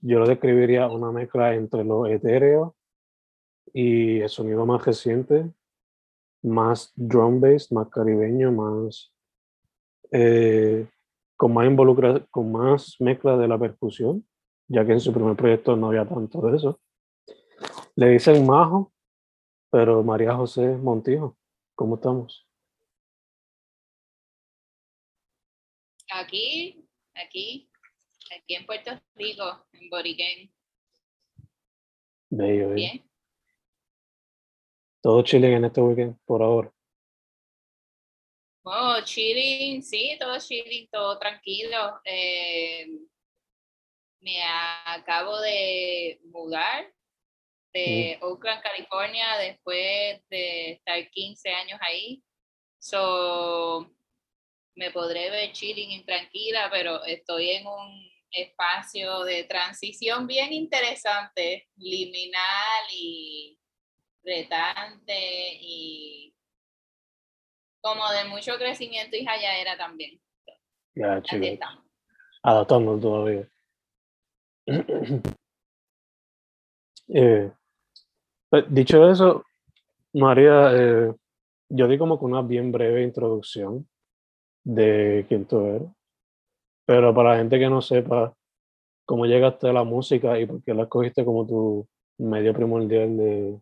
yo lo describiría una mezcla entre lo etéreo y el sonido más reciente, más drum-based, más caribeño, más eh, con más involucra, con más mezcla de la percusión, ya que en su primer proyecto no había tanto de eso. Le dicen Majo, pero María José Montijo, ¿cómo estamos? Aquí, aquí, aquí en Puerto Rico, en Boriquén. Bello, bello. Bien. Todo chilling en este weekend, por ahora. Oh, chilling, sí, todo chilling, todo tranquilo. Eh, me acabo de mudar de Oakland, California, después de estar 15 años ahí. So, me podré ver chilling y tranquila, pero estoy en un espacio de transición bien interesante, liminal y retante y como de mucho crecimiento y era también. Ya, Así chico. estamos. Adaptando todavía. Eh, pues, dicho eso, María, eh, yo di como que una bien breve introducción de quién tú eres, pero para la gente que no sepa cómo llegaste a la música y por qué la escogiste como tu medio primordial de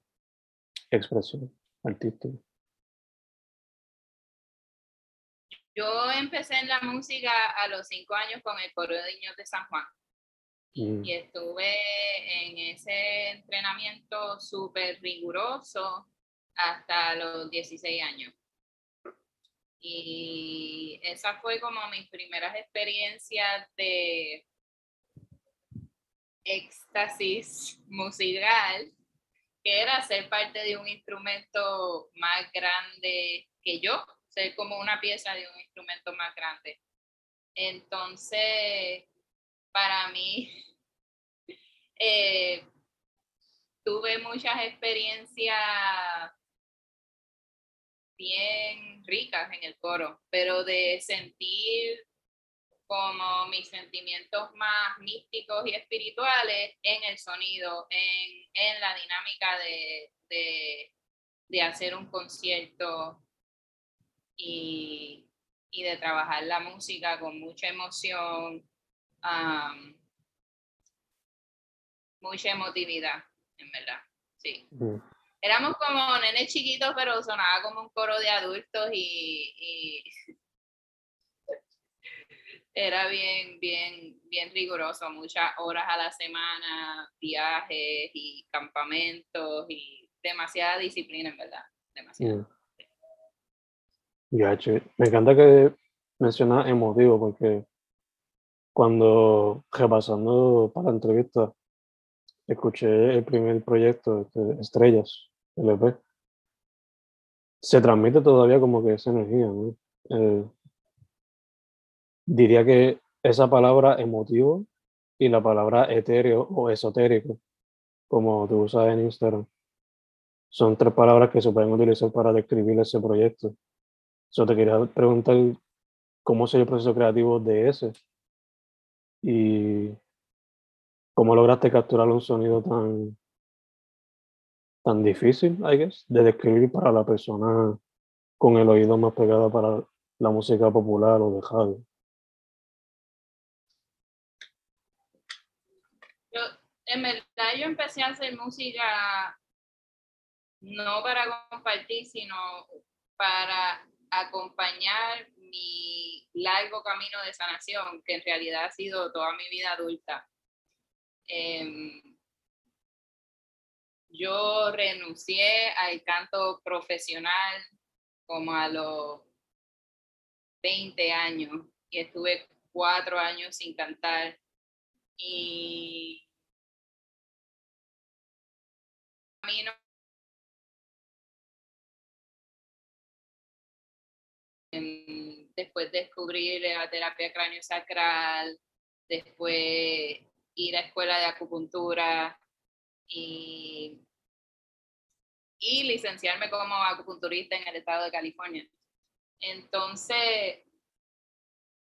expresión artística. Yo empecé en la música a los cinco años con el coro de niños de San Juan. Mm, y estuve en ese entrenamiento súper riguroso hasta los 16 años. Y esa fue como mis primeras experiencias de éxtasis musical, que era ser parte de un instrumento más grande que yo, ser como una pieza de un instrumento más grande. Entonces, para mí, eh, tuve muchas experiencias bien ricas en el coro, pero de sentir como mis sentimientos más místicos y espirituales en el sonido, en, en la dinámica de, de, de hacer un concierto y, y de trabajar la música con mucha emoción, mucha emotividad, en verdad, sí. Éramos como nenes chiquitos, pero sonaba como un coro de adultos y, era bien, bien, bien riguroso, muchas horas a la semana, viajes y campamentos y demasiada disciplina, en verdad, demasiada. Mm. Che. Me encanta que mencionas emotivo porque cuando repasando para la entrevista escuché el primer proyecto este, Estrellas, LP, se transmite todavía como que esa energía, ¿no? Diría que esa palabra emotivo y la palabra etéreo o esotérico, como tú usas en Instagram. Son tres palabras que se pueden utilizar para describir ese proyecto. Yo te quería preguntar cómo es el proceso creativo de ese y cómo lograste capturar un sonido tan, tan difícil, I guess, de describir para la persona con el oído más pegado para la música popular o de en verdad, yo empecé a hacer música no para compartir, sino para acompañar mi largo camino de sanación, que en realidad ha sido toda mi vida adulta. Em, yo renuncié al canto profesional como a los 20 años y estuve cuatro años sin cantar. Y después descubrir la terapia cráneo-sacral, después ir a escuela de acupuntura y, y licenciarme como acupunturista en el estado de California. Entonces,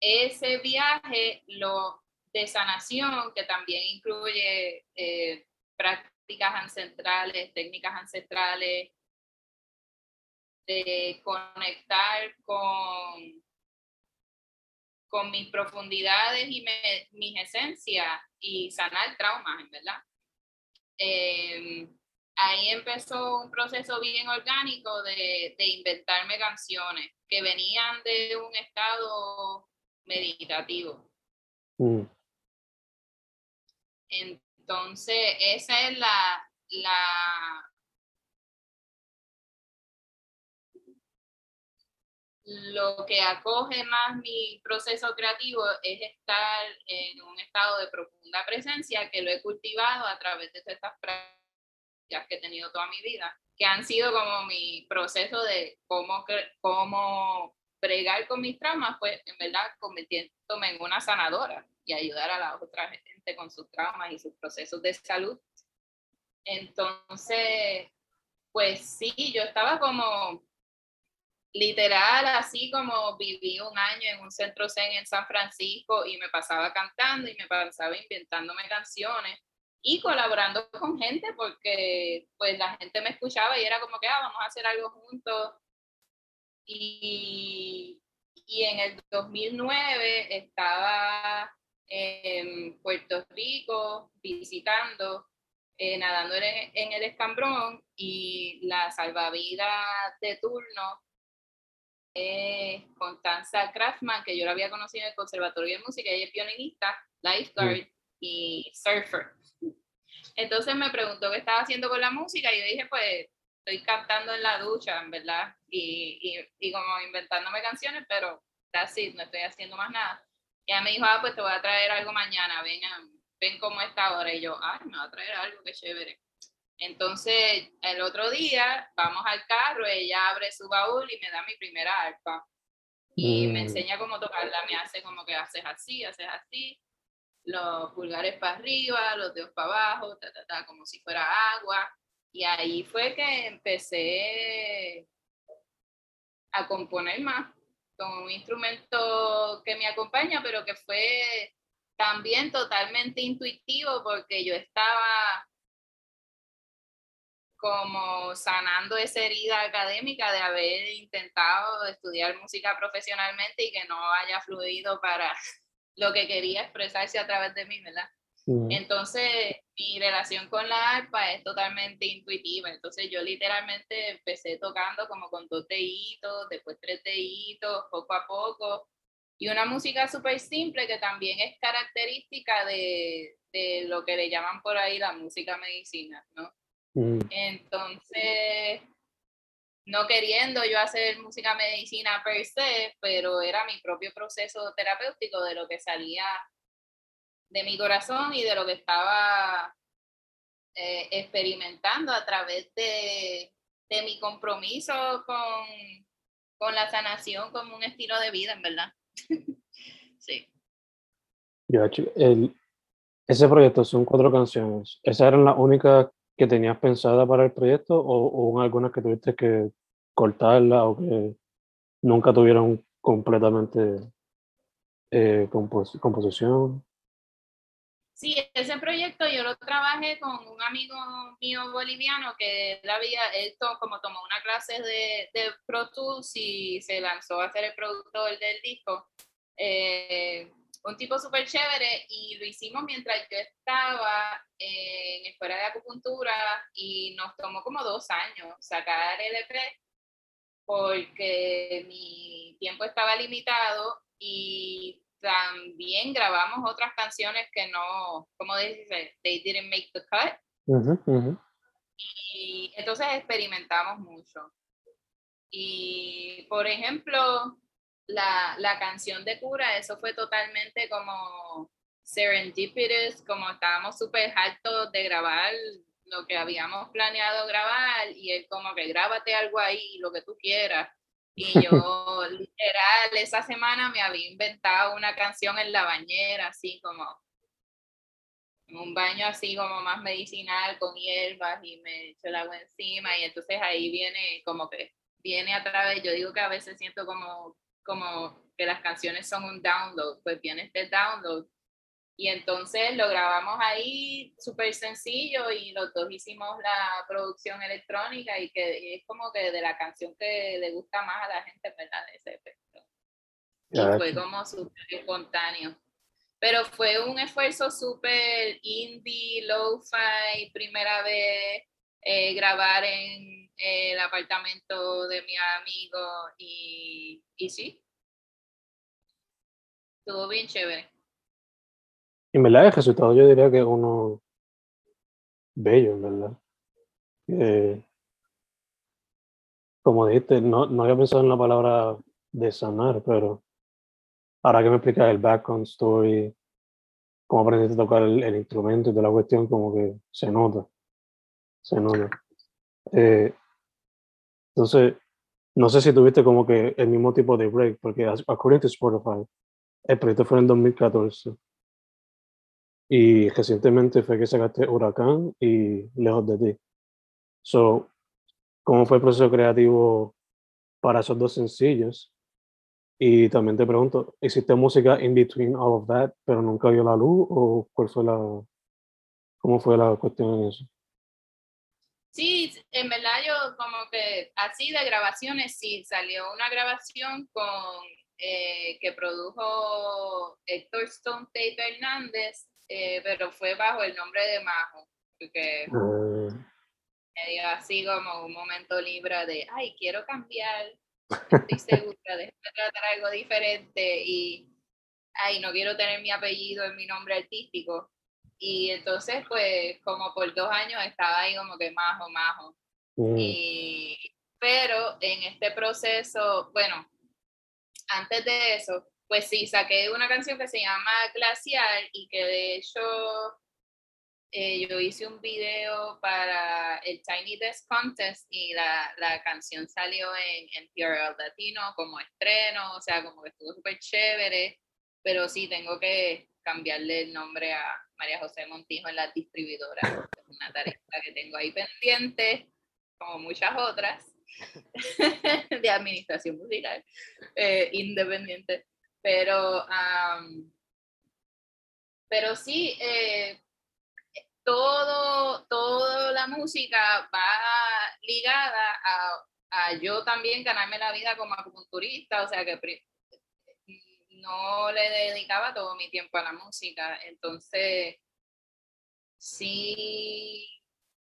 ese viaje lo de sanación, que también incluye eh, prácticas ancestrales, técnicas ancestrales, de conectar con, con mis profundidades y mis esencias y sanar traumas, verdad. Em, ahí empezó un proceso bien orgánico de, de, inventarme canciones que venían de un estado meditativo. Mm. Entonces, esa es la, la, lo que acoge más mi proceso creativo es estar en un estado de profunda presencia que lo he cultivado a través de estas prácticas que he tenido toda mi vida, que han sido como mi proceso de cómo, cómo bregar con mis traumas, pues en verdad convirtiéndome en una sanadora y ayudar a la otra gente con sus traumas y sus procesos de salud. Entonces, pues sí, yo estaba como literal, así como viví un año en un centro zen en San Francisco y me pasaba cantando y me pasaba inventándome canciones y colaborando con gente porque pues la gente me escuchaba y era como que ah, vamos a hacer algo juntos. Y, y en el 2009 estaba en Puerto Rico visitando, eh, nadando en, el escambrón y la salvavidas de turno es Constanza Kraftman, que yo la había conocido en el Conservatorio de Música, ella es violinista, lifeguard y surfer. Entonces me preguntó qué estaba haciendo con la música y yo dije, pues estoy cantando en la ducha, en verdad, y, y, y como inventándome canciones, pero así, no estoy haciendo más nada. Y ella me dijo, ah, pues te voy a traer algo mañana, ven, ven cómo está ahora. Y yo, ay, me va a traer algo, que chévere. Entonces, el otro día vamos al carro, ella abre su baúl y me da mi primera arpa. Y me mm. enseña cómo tocarla, me hace como que haces así, haces así, los pulgares para arriba, los dedos para abajo, ta, ta, ta, como si fuera agua. Y ahí fue que empecé a componer más con un instrumento que me acompaña, pero que fue también totalmente intuitivo porque yo estaba como sanando esa herida académica de haber intentado estudiar música profesionalmente y que no haya fluido para lo que quería expresarse a través de mí, ¿verdad? Entonces, mi relación con la arpa es totalmente intuitiva. Entonces, yo literalmente empecé tocando como con dos deditos, después tres deditos, poco a poco. Y una música súper simple que también es característica de, de lo que le llaman por ahí la música medicina, ¿no? Mm. Entonces, no queriendo yo hacer música medicina per se, pero era mi propio proceso terapéutico de lo que salía de mi corazón y de lo que estaba eh, experimentando a través de, de mi compromiso con, con, la sanación como un estilo de vida, en verdad. sí. el, Ese proyecto son cuatro canciones. ¿Esas eran las únicas que tenías pensada para el proyecto o, o algunas que tuviste que cortarla o que nunca tuvieron completamente eh, compos- composición? Sí, ese proyecto yo lo trabajé con un amigo mío boliviano que él había, él como tomó una clase de, de Pro Tools y se lanzó a ser el productor del disco. Eh, un tipo súper chévere y lo hicimos mientras yo estaba en escuela de acupuntura y nos tomó como dos años sacar el EP porque mi tiempo estaba limitado y también grabamos otras canciones que no, como dice, they didn't make the cut. Ujú, ujú. Y entonces experimentamos mucho. Y, por ejemplo, la, la canción de Cura, eso fue totalmente como serendipitous, como estábamos súper hartos de grabar lo que habíamos planeado grabar y él como que grábate algo ahí, lo que tú quieras. Y yo literal esa semana me había inventado una canción en la bañera, así como en un baño así como más medicinal con hierbas y me echo el agua encima y entonces ahí viene como que viene a través, yo digo que a veces siento como, como que las canciones son un download, pues viene este download y entonces lo grabamos ahí súper sencillo y los dos hicimos la producción electrónica y que es como que de la canción que le gusta más a la gente, ¿verdad? Ese efecto. Y Ya, fue como súper espontáneo. Pero fue un esfuerzo súper indie, lo-fi, primera vez, eh, grabar en el apartamento de mi amigo y, y sí. Estuvo bien chévere. Y en verdad el resultado yo diría que es uno bello, en verdad. Eh, como dijiste, no, no había pensado en la palabra de sanar, pero ahora que me explicas el background story, cómo aprendiste a tocar el, el instrumento y toda la cuestión, como que se nota, se nota. Eh, entonces, no sé si tuviste como que el mismo tipo de break, porque according to Spotify, el proyecto fue en 2014. Y recientemente fue que sacaste Huracán y Lejos de ti. So, ¿cómo fue el proceso creativo para esos dos sencillos? Y también te pregunto, ¿existe música in between all of that, pero nunca vio la luz? ¿O cuál fue la, cómo fue la cuestión en eso? Sí, en verdad yo como que así de grabaciones, sí, salió una grabación con eh, que produjo Héctor Stone Tate Hernández, eh, pero fue bajo el nombre de Majo, porque Ah, me dio así como un momento libre de, ay, quiero cambiar, estoy segura, déjame tratar algo diferente y, ay, no quiero tener mi apellido en mi nombre artístico. Y entonces, pues, como por dos años estaba ahí como que majo, majo. mm, Y, pero en este proceso, bueno, antes de eso, pues sí, saqué una canción que se llama Glacial y que de hecho eh, yo hice un video para el Tiny Desk Contest y la, la canción salió en, en TRL Latino como estreno, o sea, como que estuvo súper chévere, pero sí tengo que cambiarle el nombre a María José Montijo en la distribuidora. Es una tarea que tengo ahí pendiente, como muchas otras, de administración musical eh, independiente. Pero, am, pero sí, eh, todo, toda la música va ligada a, a yo también ganarme la vida como acupunturista, o sea que no le dedicaba todo mi tiempo a la música, entonces sí,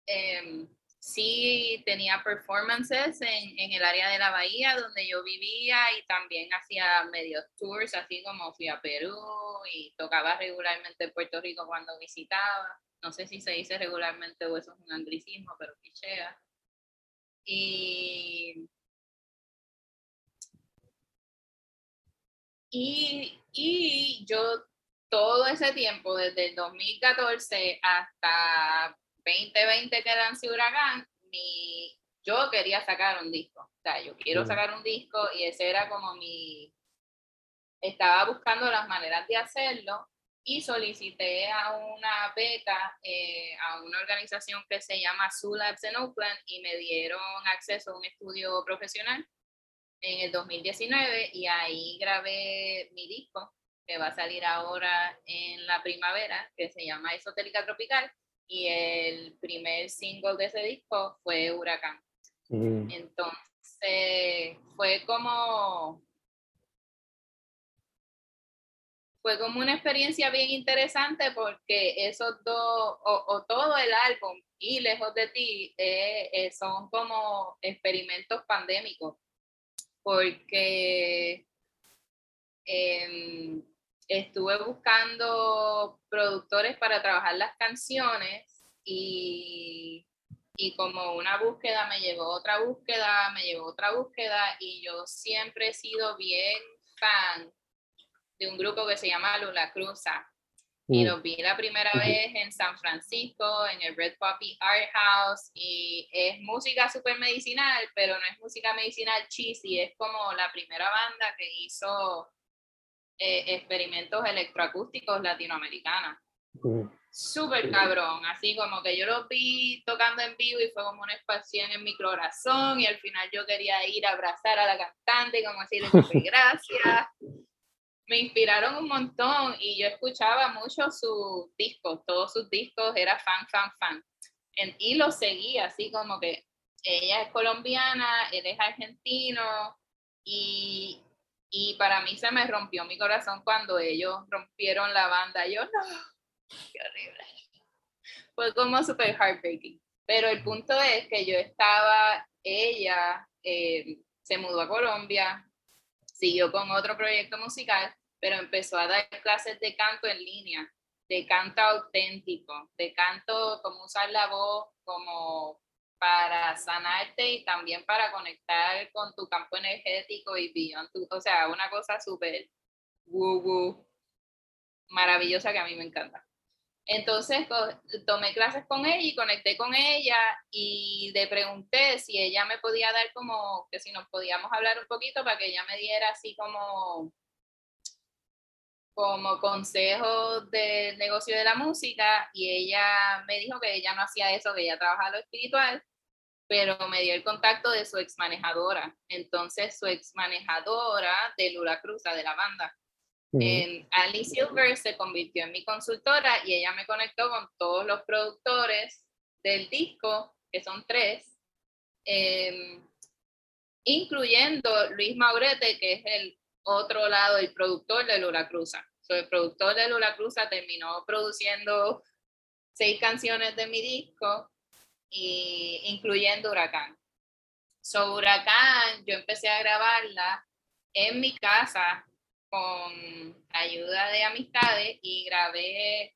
em, sí tenía performances en, en el área de la bahía donde yo vivía y también hacía medios tours, así como fui a Perú y tocaba regularmente en Puerto Rico cuando visitaba. No sé si se dice regularmente o eso es un anglicismo, pero pichea. Y, y, y yo todo ese tiempo, desde el 2014 hasta 2020 que lancé Huracán, mi, yo quería sacar un disco. O sea, yo quiero sacar un disco y ese era como mi... Estaba buscando las maneras de hacerlo y solicité a una beca eh, a una organización que se llama Labs en Oakland y me dieron acceso a un estudio profesional en el 2019 y ahí grabé mi disco que va a salir ahora en la primavera, que se llama Esotérica Tropical, y el primer single de ese disco fue Huracán. Mm. Entonces, fue como fue como una experiencia bien interesante porque esos dos, o, todo el álbum y Lejos de ti, eh, eh, son como experimentos pandémicos, porque em, estuve buscando productores para trabajar las canciones y, y como una búsqueda me llevó otra búsqueda, me llevó otra búsqueda y yo siempre he sido bien fan de un grupo que se llama Lula Cruza. Y lo vi la primera vez en San Francisco, en el Red Poppy Art House, y es música súper medicinal, pero no es música medicinal cheesy, es como la primera banda que hizo eh, experimentos electroacústicos latinoamericanos. Súper cabrón, así como que yo lo vi tocando en vivo y fue como una expansión en mi corazón y al final yo quería ir a abrazar a la cantante y como decirle gracias me inspiraron un montón y yo escuchaba mucho sus discos, todos sus discos, era fan, fan, fan. y lo seguía así como que ella es colombiana, él es argentino y, y para mí se me rompió mi corazón cuando ellos rompieron la banda. Yo no, qué horrible. Fue como súper heartbreaking. Pero el punto es que yo estaba, ella eh, se mudó a Colombia, siguió con otro proyecto musical, pero empezó a dar clases de canto en línea, de canto auténtico, de canto, como usar la voz como para sanarte y también para conectar con tu campo energético y beyond, o sea, una cosa súper woo maravillosa que a mí me encanta. Entonces tomé clases con ella y conecté con ella y le pregunté si ella me podía dar como, que si nos podíamos hablar un poquito para que ella me diera así como, como consejo del negocio de la música y ella me dijo que ella no hacía eso, que ella trabajaba lo espiritual, pero me dio el contacto de su ex manejadora. Entonces su ex manejadora de Lula Cruza, de la banda, en Ali Silver se convirtió en mi consultora y ella me conectó con todos los productores del disco, que son tres, em, incluyendo Luis Maurete, que es el otro lado, el productor de Lula Cruza. el productor de Lula Cruza terminó produciendo seis canciones de mi disco, y, incluyendo Huracán. So, Huracán, yo empecé a grabarla en mi casa con ayuda de amistades y grabé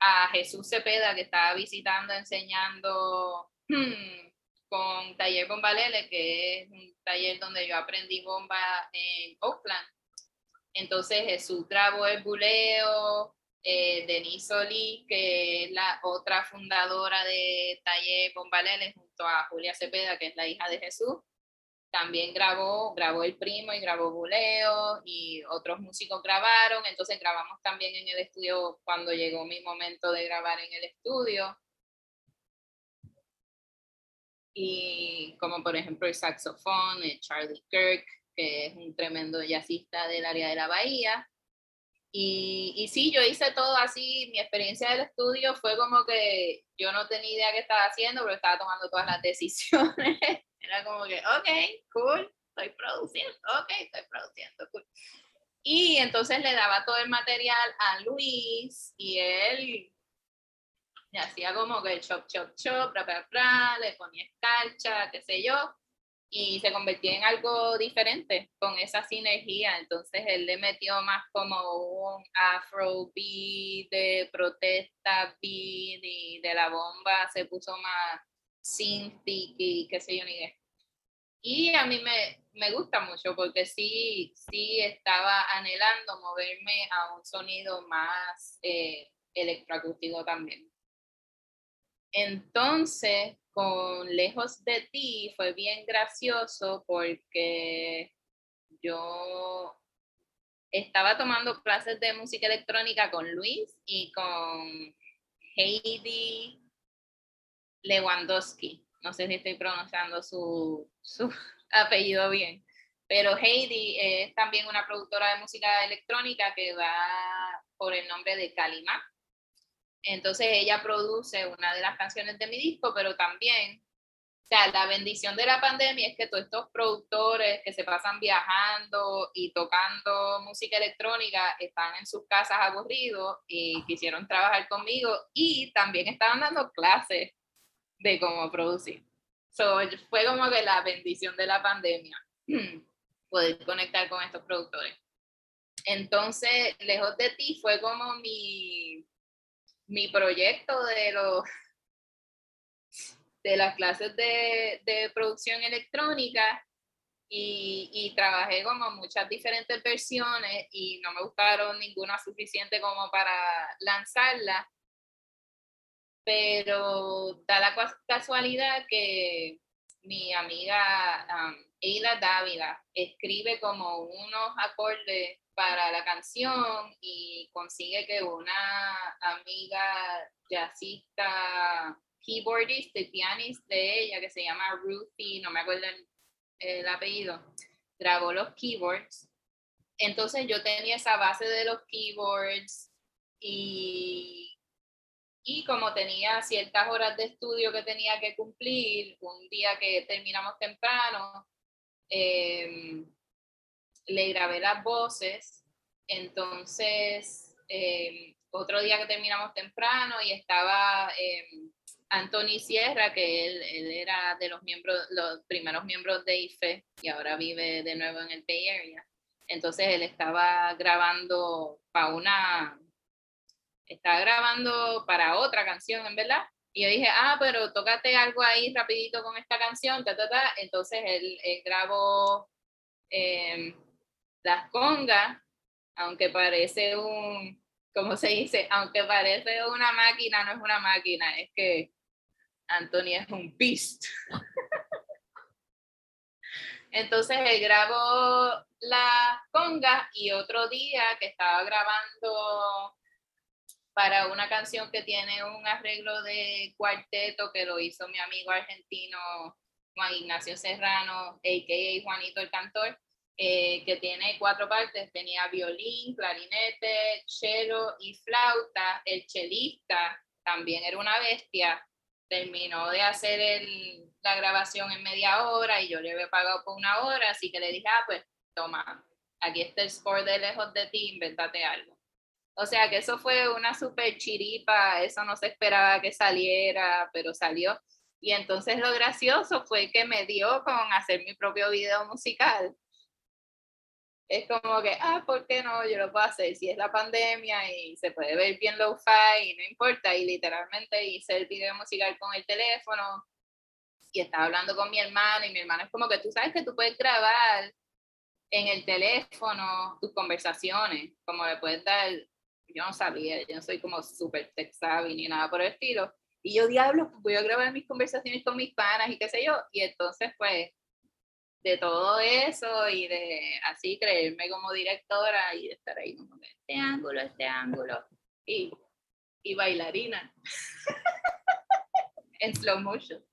a Jesús Cepeda que estaba visitando, enseñando con Taller Bombalele, que es un taller donde yo aprendí bomba en Oakland. Entonces Jesús grabó el buleo, eh, Denise Solís, que es la otra fundadora de Taller Bombalele, junto a Julia Cepeda, que es la hija de Jesús, también grabó, grabó el primo y grabó Buleo y otros músicos grabaron, entonces grabamos también en el estudio cuando llegó mi momento de grabar en el estudio. Y como por ejemplo el saxofón, el Charlie Kirk, que es un tremendo jazzista del área de la bahía. Y, y sí, yo hice todo así, mi experiencia del estudio fue como que yo no tenía idea qué estaba haciendo, pero estaba tomando todas las decisiones. Era como que, ok, cool, estoy produciendo, ok, estoy produciendo, cool. Y entonces le daba todo el material a Luis y él le hacía como que chop, chop, chop, bla, bla, bla, le ponía escarcha, qué sé yo, y se convirtió en algo diferente con esa sinergia. Entonces él le metió más como un afro beat de protesta beat y de la bomba se puso más synth y qué sé yo ni qué. Y a mí me, me gusta mucho porque sí, sí estaba anhelando moverme a un sonido más eh, electroacústico también. Entonces, con Lejos de ti fue bien gracioso porque yo estaba tomando clases de música electrónica con Luis y con Heidi Lewandowski. No sé si estoy pronunciando su, su apellido bien, pero Heidi es también una productora de música electrónica que va por el nombre de Kalima. Entonces ella produce una de las canciones de mi disco, pero también o sea, la bendición de la pandemia es que todos estos productores que se pasan viajando y tocando música electrónica están en sus casas aburridos y quisieron trabajar conmigo y también estaban dando clases de cómo producir. So, fue como que la bendición de la pandemia, poder conectar con estos productores. Entonces, lejos de ti fue como mi, mi proyecto de los de las clases de, de producción electrónica y, y, trabajé como muchas diferentes versiones y no me gustaron ninguna suficiente como para lanzarla. Pero da la casualidad que mi amiga um, Dávila escribe como unos acordes para la canción y consigue que una amiga jazzista keyboardist, de pianist de ella, que se llama Ruthie, no me acuerdo el, apellido, grabó los keyboards. Entonces yo tenía esa base de los keyboards y, y como tenía ciertas horas de estudio que tenía que cumplir, un día que terminamos temprano, em, le grabé las voces. Entonces, em, otro día que terminamos temprano y estaba em, Anthony Sierra, que él, él, era de los miembros, los primeros miembros de IFE y ahora vive de nuevo en el Bay Area. Entonces él estaba grabando para una, estaba grabando para otra canción, en verdad. Y yo dije, ah, pero tócate algo ahí rapidito con esta canción, ta, ta, ta. Entonces él, grabó eh, las congas, aunque parece un, ¿cómo se dice? Aunque parece una máquina, no es una máquina, es que Anthony es un beast. Entonces él grabó la conga y otro día que estaba grabando para una canción que tiene un arreglo de cuarteto que lo hizo mi amigo argentino Juan Ignacio Serrano, a.k.a. Juanito el Cantor, eh, que tiene cuatro partes, tenía violín, clarinete, cello y flauta. El chelista también era una bestia, terminó de hacer el, la grabación en media hora y yo le había pagado por una hora, así que le dije, ah, pues toma, aquí está el score de lejos de ti, invéntate algo. O sea que eso fue una super chiripa, eso no se esperaba que saliera, pero salió. Y entonces lo gracioso fue que me dio con hacer mi propio video musical es como que, ah, ¿por qué no? Yo lo puedo hacer. Si es la pandemia y se puede ver bien low-fi y no importa. Y literalmente hice el video musical con el teléfono y estaba hablando con mi hermano y mi hermano es como que tú sabes que tú puedes grabar en el teléfono tus conversaciones, como le puedes dar, yo no sabía, yo no soy como súper tech savvy ni nada por el estilo. Y yo, diablo, voy a grabar mis conversaciones con mis panas y qué sé yo. Y entonces, pues, de todo eso y de así creerme como directora y de estar ahí como este ángulo, este ángulo y, y bailarina en slow motion.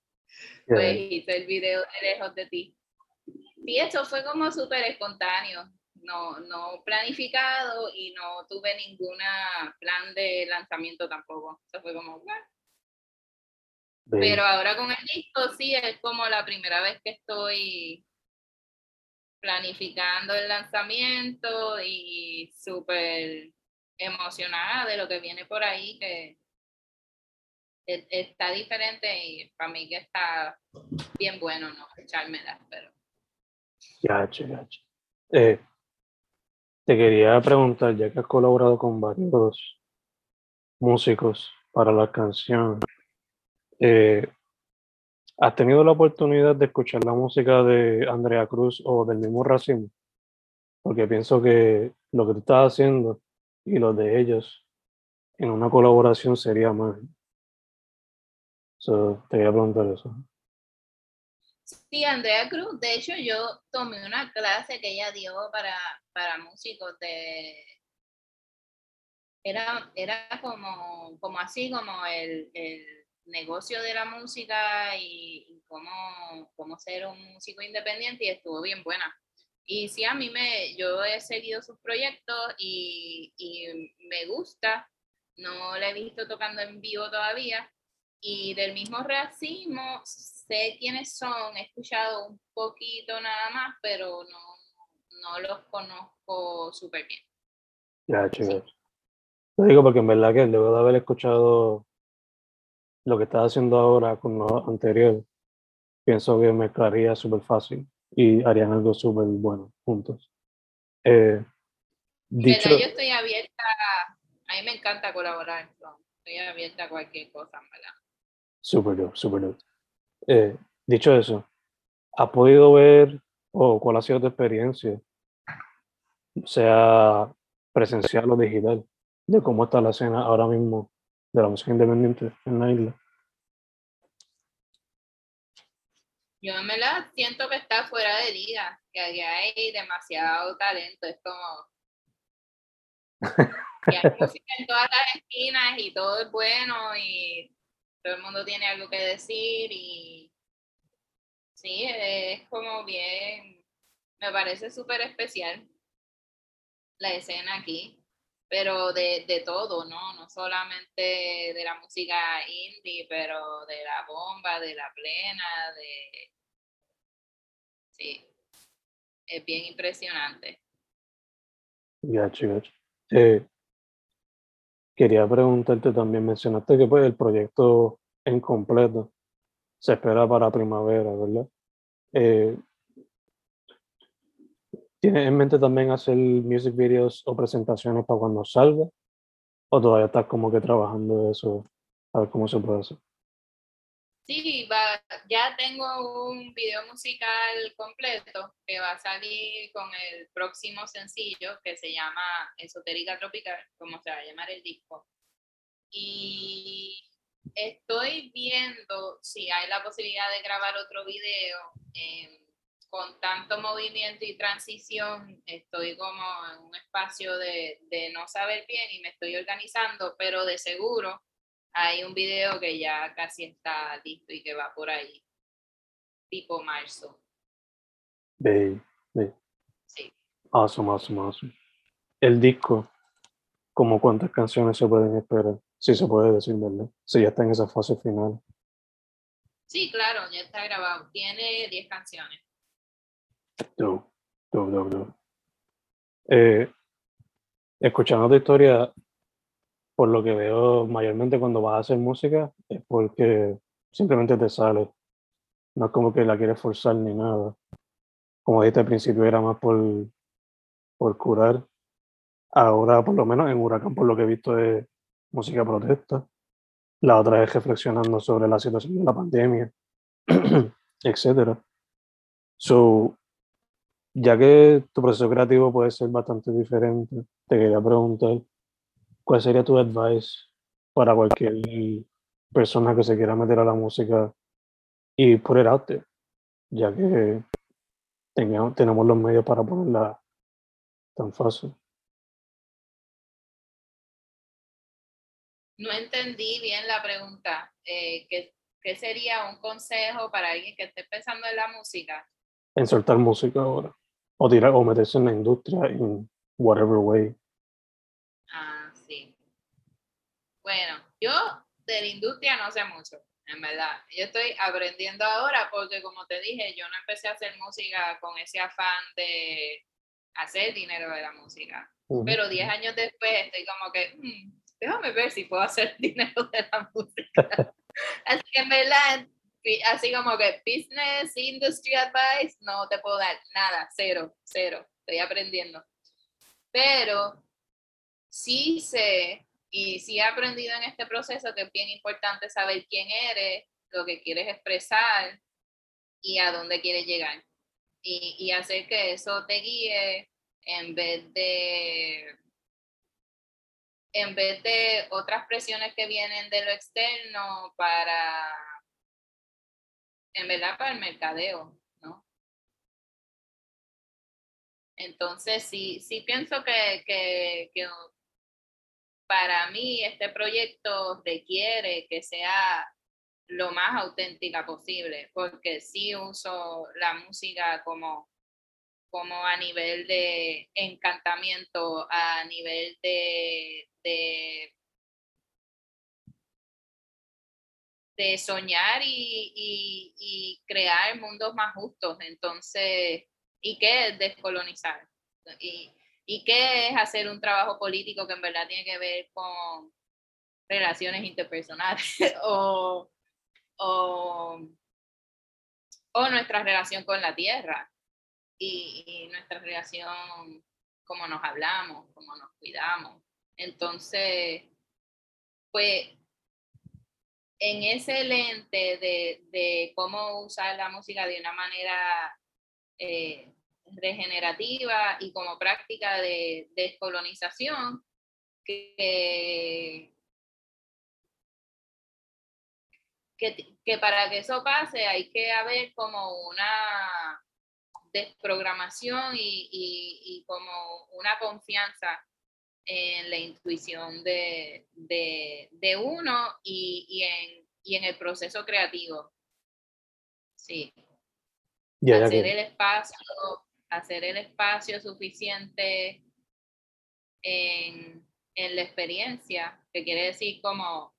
Pues hice el video de lejos de ti. Y eso fue como súper espontáneo, no, no planificado y no tuve ninguna plan de lanzamiento tampoco. Eso fue como, Pero ahora con el disco sí es como la primera vez que estoy planificando el lanzamiento y súper emocionada de lo que viene por ahí, que e, está diferente y para mí que está bien bueno, ¿no? Echármela, pero... Gacho, gacho. Eh, te quería preguntar, ya que has colaborado con varios músicos para la canción, eh, ¿Has tenido la oportunidad de escuchar la música de Andrea Cruz o del mismo Racimo? Porque pienso que lo que tú estás haciendo y lo de ellos en una colaboración sería más. te quería preguntar eso. Sí, Andrea Cruz, de hecho yo tomé una clase que ella dio para, para músicos de... Era, era como, como así, como el, el negocio de la música y, y cómo, cómo ser un músico independiente y estuvo bien buena. Y sí, a mí me, yo he seguido sus proyectos y, y me gusta. No la he visto tocando en vivo todavía. Y del mismo racismo, sé quiénes son, he escuchado un poquito nada más, pero no, no los conozco súper bien. Ya, chicos. Lo digo porque en verdad que luego de haber escuchado lo que estás haciendo ahora con lo anterior, pienso que mezclaría súper fácil y harían algo súper bueno juntos. Eh, dicho, ¿Verdad? Yo estoy abierta, a mí me encanta colaborar, estoy abierta a cualquier cosa, ¿verdad? Súper dope, súper dope. Eh, dicho eso, ¿has podido ver o cuál ha sido tu experiencia, sea presencial o digital, de cómo está la escena ahora mismo de la música independiente en la isla? Yo me la siento que está fuera de liga, que aquí hay demasiado talento, es como que hay música en todas las esquinas y todo es bueno y todo el mundo tiene algo que decir y sí, es como bien, me parece súper especial la escena aquí, pero de, de todo, ¿no? No solamente de la música indie, pero de la bomba, de la plena, de... Sí, es bien impresionante. Gacho, gacho. Eh, quería preguntarte también, mencionaste que pues el proyecto en completo se espera para primavera, ¿verdad? Eh, ¿Tienes en mente también hacer music videos o presentaciones para cuando salga? ¿O todavía estás como que trabajando eso? A ver cómo se puede hacer. Sí, va, ya tengo un video musical completo que va a salir con el próximo sencillo que se llama Esotérica Tropical, como se va a llamar el disco. Y estoy viendo si hay la posibilidad de grabar otro video. eh, con tanto movimiento y transición, estoy como en un espacio de no saber bien y me estoy organizando, pero de seguro hay un video que ya casi está listo y que va por ahí, tipo marzo. De, de- Sí. Awesome, awesome, awesome. El disco, como cuántas canciones se pueden esperar? Si se puede decir, ¿verdad? Si ya está en esa fase final. Sí, claro, ya está grabado. Tiene 10 canciones. Dope, dope, dope, dope. Eh, escuchando tu historia, por lo que veo, mayormente cuando vas a hacer música, es porque simplemente te sale. No es como que la quieres forzar ni nada. Como dijiste al principio, era más por, por curar. Ahora, por lo menos en Huracán, por lo que he visto, es música protesta. La otra es reflexionando sobre la situación de la pandemia, etcétera. So, ya que tu proceso creativo puede ser bastante diferente, te quería preguntar, ¿cuál sería tu advice para cualquier persona que se quiera meter a la música y it out there? Ya que tengamos, tenemos los medios para ponerla tan fácil. No entendí bien la pregunta. Eh, ¿qué, qué sería un consejo para alguien que esté pensando en la música? En soltar música ahora. O tirar, o meterse en la industria in whatever way. Ah. Bueno, yo de la industria no sé mucho, en verdad. Yo estoy aprendiendo ahora porque, como te dije, yo no empecé a hacer música con ese afán de hacer dinero de la música. Pero 10 años después estoy como que, "Hmm, déjame ver si puedo hacer dinero de la música. así que en verdad, así como que business, industry advice, no te puedo dar nada, cero, cero. Estoy aprendiendo. Pero sí sé y sí he aprendido en este proceso que es bien importante saber quién eres, lo que quieres expresar y a dónde quieres llegar. Y, y hacer que eso te guíe en vez de en vez de otras presiones que vienen de lo externo para en verdad para el mercadeo, ¿no? Entonces sí, sí pienso que, que, que para mí este proyecto requiere que sea lo más auténtica posible, porque sí uso la música como, como a nivel de encantamiento, a nivel de, de, soñar y, y, crear mundos más justos. Entonces, ¿y qué es descolonizar? ¿Y qué es hacer un trabajo político que en verdad tiene que ver con relaciones interpersonales o, o, o, nuestra relación con la tierra y, nuestra relación, cómo nos hablamos, cómo nos cuidamos? Entonces, pues en ese lente de, de cómo usar la música de una manera eh, regenerativa y como práctica de descolonización que, que, que, para que eso pase hay que haber como una desprogramación y, y, y como una confianza en la intuición de, de, de uno y, y, en, y en el proceso creativo. Sí. Hacer el espacio hacer el espacio suficiente en, la experiencia, que quiere decir como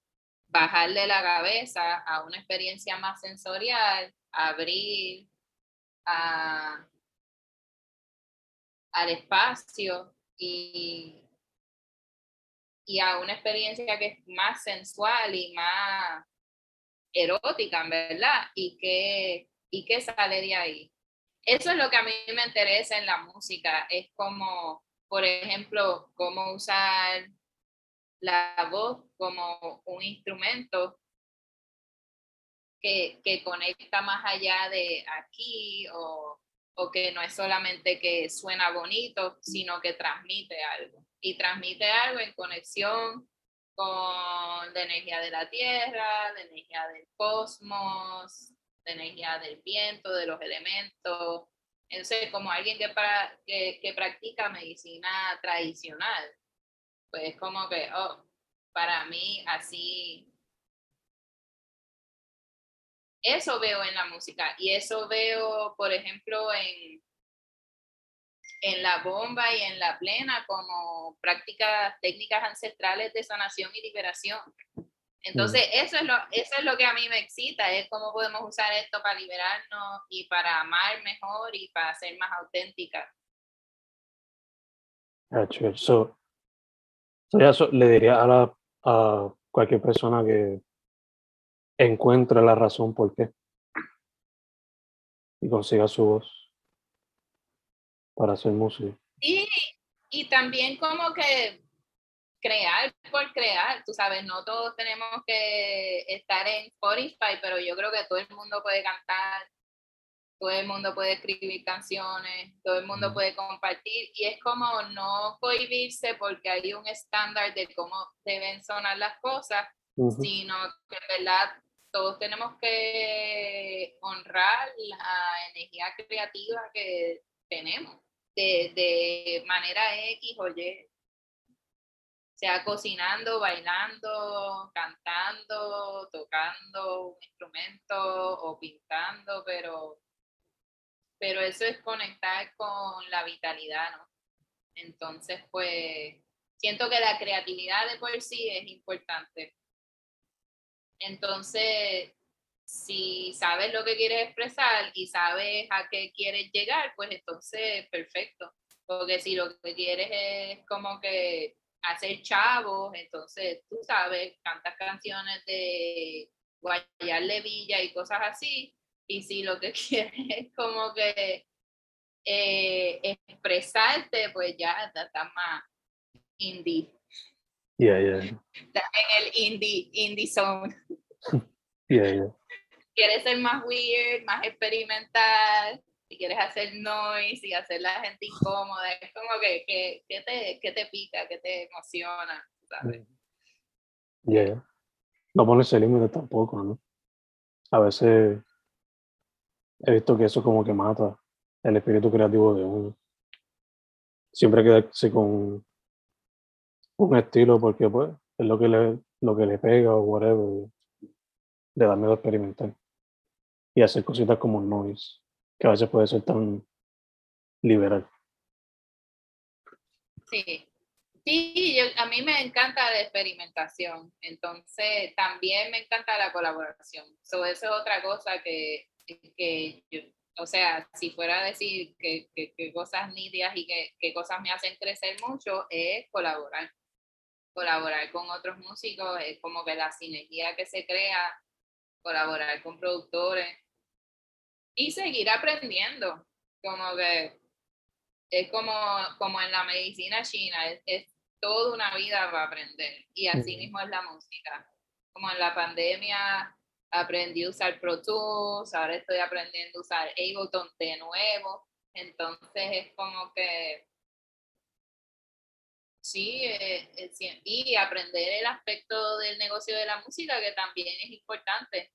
bajarle la cabeza a una experiencia más sensorial, abrir a, al espacio y, y a una experiencia que es más sensual y más erótica, ¿verdad? Y que, y que sale de ahí eso es lo que a mí me interesa en la música, es como, por ejemplo, cómo usar la voz como un instrumento que, que conecta más allá de aquí o, o, que no es solamente que suena bonito, sino que transmite algo. Y transmite algo en conexión con la energía de la tierra, la energía del cosmos, de energía del viento, de los elementos. Entonces, como alguien que, para, que, que practica medicina tradicional, pues como que, oh, para mí así, eso veo en la música y eso veo, por ejemplo, en, en la bomba y en la plena como prácticas técnicas ancestrales de sanación y liberación. Entonces, eso es, lo, eso es lo que a mí me excita, es cómo podemos usar esto para liberarnos y para amar mejor y para ser más auténtica. So, so eso le diría a, la, a cualquier persona que encuentre la razón por qué y consiga su voz para hacer música. Sí, y también como que crear por crear, tú sabes, no todos tenemos que estar en Spotify, pero yo creo que todo el mundo puede cantar, todo el mundo puede escribir canciones, todo el mundo puede compartir y es como no cohibirse porque hay un estándar de cómo deben sonar las cosas, uh -huh. sino que en verdad todos tenemos que honrar la energía creativa que tenemos de, de manera X o Y sea cocinando, bailando, cantando, tocando un instrumento o pintando, pero, pero eso es conectar con la vitalidad, ¿no? Entonces, pues, siento que la creatividad de por sí es importante. Entonces, si sabes lo que quieres expresar y sabes a qué quieres llegar, pues entonces, perfecto. Porque si lo que quieres es como que hacer chavos, entonces tú sabes, cantas canciones de guayarle villa y cosas así, y si lo que quieres es como que eh, expresarte, pues ya estás más indie. Yeah, yeah. Estás en el indie, indie zone. Yeah, yeah. Quieres ser más weird, más experimental, si quieres hacer noise y hacer la gente incómoda, es como que, que, que, te, que te pica, que te emociona, ¿sabes? Yeah. No ponerse límites tampoco, ¿no? A veces he visto que eso como que mata el espíritu creativo de uno. siempre quedarse con un estilo porque pues es lo que le, lo que le pega o whatever. Le da miedo experimentar. Y hacer cositas como noise, que a veces puede ser tan liberal. Sí, sí, a mí me encanta la experimentación, entonces también me encanta la colaboración. So, eso es otra cosa que, que yo, o sea, si fuera a decir que, que, cosas nítidas y que, cosas me hacen crecer mucho, es colaborar. Colaborar con otros músicos, es como que la sinergia que se crea, colaborar con productores y seguir aprendiendo. Como que es como, como en la medicina china, es, es toda una vida para aprender. Y así mismo es la música. Como en la pandemia aprendí a usar Pro Tools, ahora estoy aprendiendo a usar Ableton de nuevo, entonces es como que sí, eh, eh, y aprender el aspecto del negocio de la música que también es importante.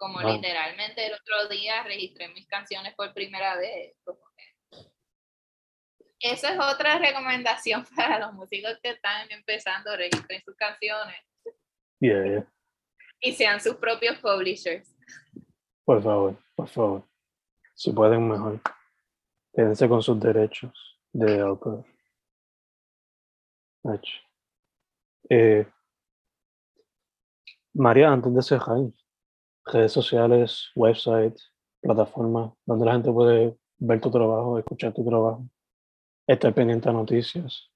Como literalmente el otro día registré mis canciones por primera vez. Esa es otra recomendación para los músicos que están empezando, registren sus canciones. Yeah, y sean sus propios publishers. Por favor, por favor. Si pueden, mejor. Quédense con sus derechos de autor. Eh, María, antes de cerrar, redes sociales, website, plataformas, donde la gente puede ver tu trabajo, escuchar tu trabajo, estar pendiente a noticias,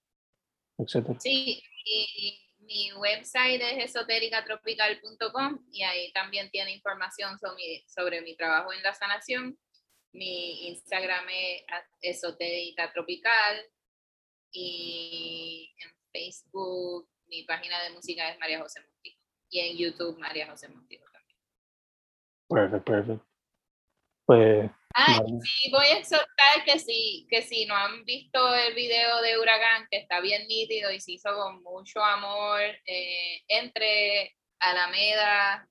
etc. Sí, y mi website es esotéricatropical.com y ahí también tiene información sobre, mi trabajo en la sanación. Mi Instagram es esotérica tropical y en Facebook mi página de música es María José Montijo y en YouTube María José Montijo también. Perfecto, perfecto. Pues Ah, sí, voy a exhortar que si, que si no han visto el video de Huracán, que está bien nítido y se hizo con mucho amor, eh, entre Alameda,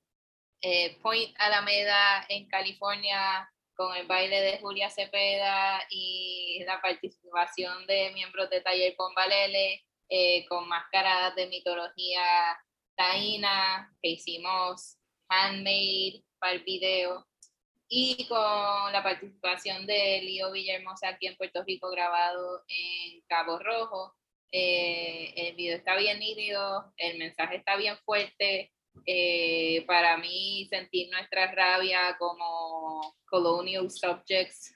eh, Point Alameda en California, con el baile de Julia Cepeda y la participación de miembros de Taller con Valele, eh, con máscaras de mitología taína que hicimos handmade para el video y con la participación de Lío Villahermosa aquí en Puerto Rico grabado en Cabo Rojo. Eh, el video está bien nítido, el mensaje está bien fuerte. Eh, para mí sentir nuestra rabia como colonial subjects,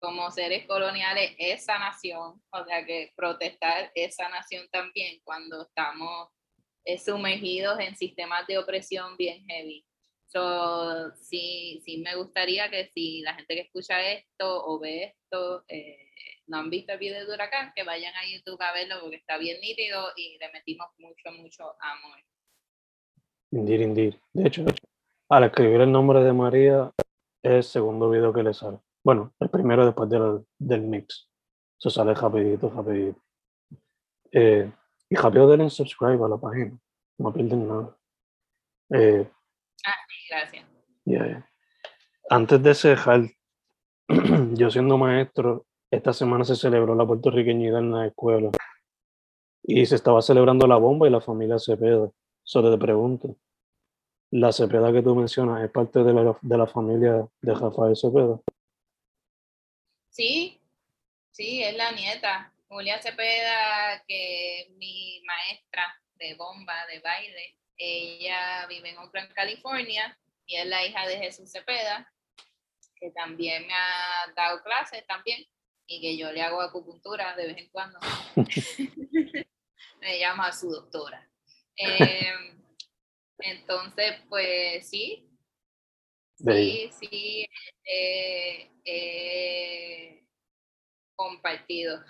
como seres coloniales, es sanación, o sea que protestar es sanación también cuando estamos eh, sumergidos en sistemas de opresión bien heavy. So, sí, sí me gustaría que si la gente que escucha esto o ve esto eh, no han visto el video de Huracán, que vayan a YouTube a verlo porque está bien nítido y le metimos mucho, mucho amor. Indir, indir. De hecho, al escribir el nombre de María, es el segundo video que le sale. Bueno, el primero después del, del mix. Eso sale rapidito, rapidito. Eh, y rápido denle subscribe a la página. No pierden nada. Eh, Gracias. Antes de cejar, yo siendo maestro, esta semana se celebró la puertorriqueñidad en la escuela y se estaba celebrando la bomba y la familia Cepeda. Solo te pregunto, ¿la Cepeda que tú mencionas es parte de la, de la familia de Rafael Cepeda? Sí, sí, es la nieta. Julia Cepeda, que mi maestra de bomba, de baile, ella vive en Oakland, California, y es la hija de Jesús Cepeda, que también me ha dado clases también, y que yo le hago acupuntura de vez en cuando. me llama su doctora. Em, entonces, pues sí, sí, sí, eh, compartido.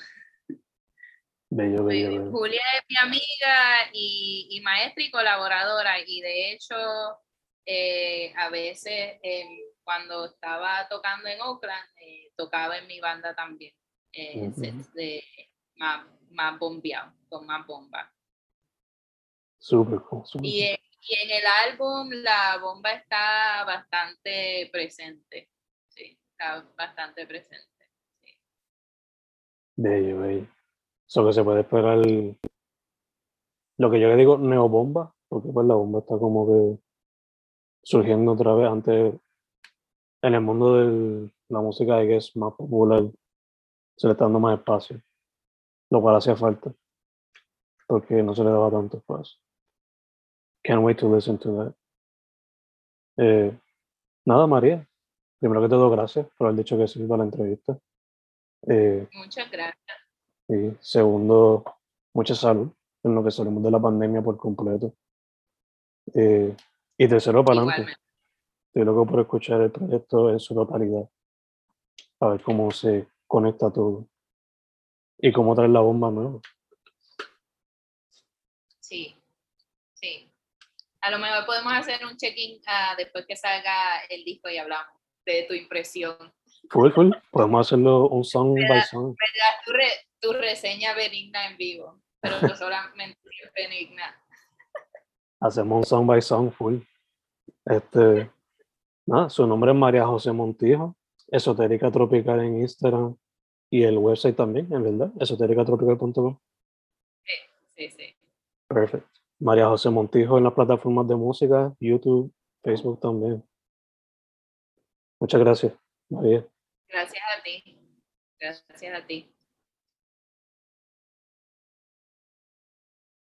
Julia es mi amiga y, maestra y colaboradora y de hecho eh, a veces em, cuando estaba tocando en Oakland eh, tocaba en mi banda también eh, de más, más bombeado, con más bomba. Super Y, en el álbum la bomba está bastante presente, sí, está bastante presente. Bello, bello. Eso que se puede esperar. Lo que yo le digo neobomba, porque pues la bomba está como que surgiendo otra vez antes en el mundo de la música que es más popular se le está dando más espacio lo cual hacía falta porque no se le daba tanto espacio can't wait to listen to that eh, nada María primero que todo gracias por haber dicho que sí para la entrevista eh, Muchas gracias. Y segundo mucha salud en lo que salimos de la pandemia por completo eh, y tercero para adelante. Estoy loco por escuchar el proyecto en su totalidad. A ver cómo se conecta todo. Y cómo traer la bomba nueva. Sí, sí. A lo mejor podemos hacer un check-in ah, después que salga el disco y hablamos de tu impresión. Full, full. Podemos hacerlo un song by song. ¿Verdad? Tu, re- tu reseña benigna en vivo, pero no solamente benigna. Hacemos un song by song full. Este, nada, su nombre es María José Montijo, Esotérica Tropical en Instagram y el website también, en verdad, esotéricatropical.com. Sí, sí. Perfecto. María José Montijo en las plataformas de música, YouTube, Facebook también. Muchas gracias, María. Gracias a ti. Gracias a ti.